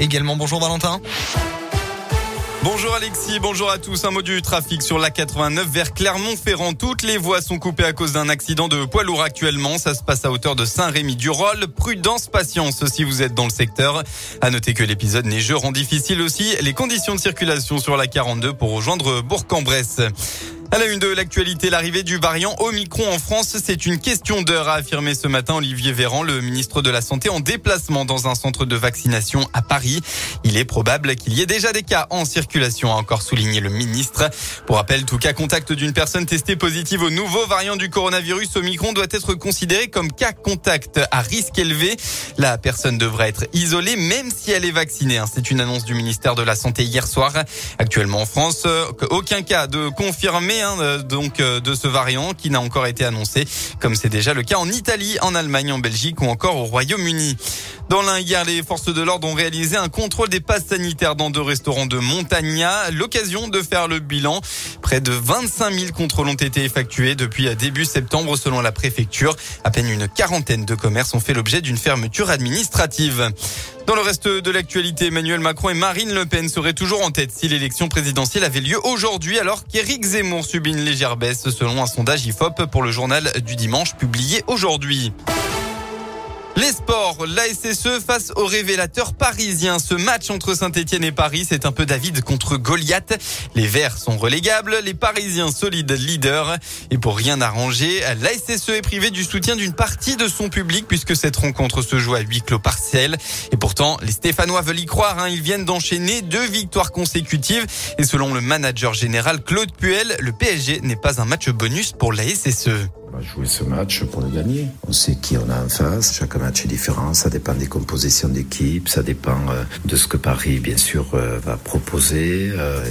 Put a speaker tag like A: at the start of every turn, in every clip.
A: également. Bonjour Valentin.
B: Bonjour Alexis, bonjour à tous. Un mot du trafic sur la 89 vers Clermont-Ferrand. Toutes les voies sont coupées à cause d'un accident de poids lourd actuellement. Ça se passe à hauteur de Saint-Rémy-du-Rôle. Prudence, patience si vous êtes dans le secteur. À noter que l'épisode neigeux rend difficile aussi les conditions de circulation sur la 42 pour rejoindre Bourg-en-Bresse. À la une de l'actualité, l'arrivée du variant Omicron en France, c'est une question d'heure, a affirmé ce matin Olivier Véran, le ministre de la Santé, en déplacement dans un centre de vaccination à Paris. Il est probable qu'il y ait déjà des cas en circulation, a encore souligné le ministre. Pour rappel, tout cas contact d'une personne testée positive au nouveau variant du coronavirus Omicron doit être considéré comme cas contact à risque élevé. La personne devrait être isolée même si elle est vaccinée. Hein. C'est une annonce du ministère de la Santé hier soir. Actuellement en France, euh, aucun cas de confirmé euh, donc euh, de ce variant qui n'a encore été annoncé, comme c'est déjà le cas en Italie, en Allemagne, en Belgique ou encore au Royaume-Uni. Dans l'un, les forces de l'ordre ont réalisé un contrôle des passes sanitaires dans deux restaurants de Montagna. L'occasion de faire le bilan. Près de 25 000 contrôles ont été effectués depuis début septembre selon la préfecture. À peine une quarantaine de commerces ont fait l'objet d'une fermeture administrative. Dans le reste de l'actualité, Emmanuel Macron et Marine Le Pen seraient toujours en tête si l'élection présidentielle avait lieu aujourd'hui, alors qu'Éric Zemmour subit une légère baisse selon un sondage IFOP pour le journal du dimanche publié aujourd'hui. Les sports, la SSE face au révélateur parisien. Ce match entre Saint-Etienne et Paris, c'est un peu David contre Goliath. Les Verts sont relégables, les Parisiens solides leaders. Et pour rien arranger, la SSE est privée du soutien d'une partie de son public puisque cette rencontre se joue à huis clos partiel. Et pourtant, les Stéphanois veulent y croire. Hein. Ils viennent d'enchaîner deux victoires consécutives. Et selon le manager général Claude Puel, le PSG n'est pas un match bonus pour la SSE.
C: Jouer ce match pour le gagner. On sait qui on a en face. Chaque match est différent. Ça dépend des compositions d'équipe. Ça dépend euh, de ce que Paris, bien sûr, euh, va proposer euh,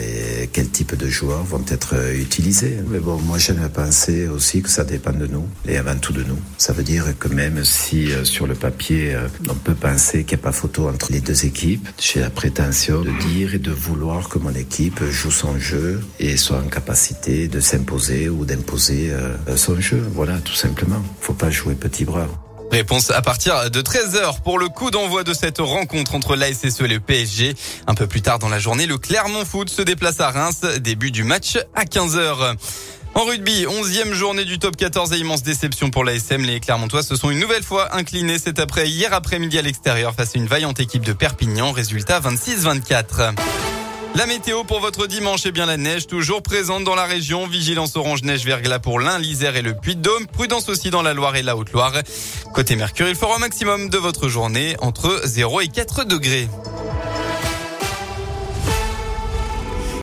C: et quel type de joueurs vont être utilisés. Mais bon, moi, j'aime penser aussi que ça dépend de nous et avant tout de nous. Ça veut dire que même si sur le papier, on peut penser qu'il n'y a pas photo entre les deux équipes, j'ai la prétention de dire et de vouloir que mon équipe joue son jeu et soit en capacité de s'imposer ou d'imposer son jeu. Voilà, tout simplement. Faut pas jouer petit bras.
B: Réponse à partir de 13h pour le coup d'envoi de cette rencontre entre l'ASSE et le PSG. Un peu plus tard dans la journée, le Clermont Foot se déplace à Reims. Début du match à 15h. En rugby, 11e journée du top 14 et immense déception pour l'ASM. Les Clermontois se sont une nouvelle fois inclinés cet après hier après-midi à l'extérieur face à une vaillante équipe de Perpignan. Résultat 26-24. La météo pour votre dimanche est bien la neige, toujours présente dans la région. Vigilance orange neige verglas pour l'Ain, l'Isère et le Puy-de-Dôme. Prudence aussi dans la Loire et la Haute-Loire. Côté Mercure, il fera un maximum de votre journée entre 0 et 4 degrés.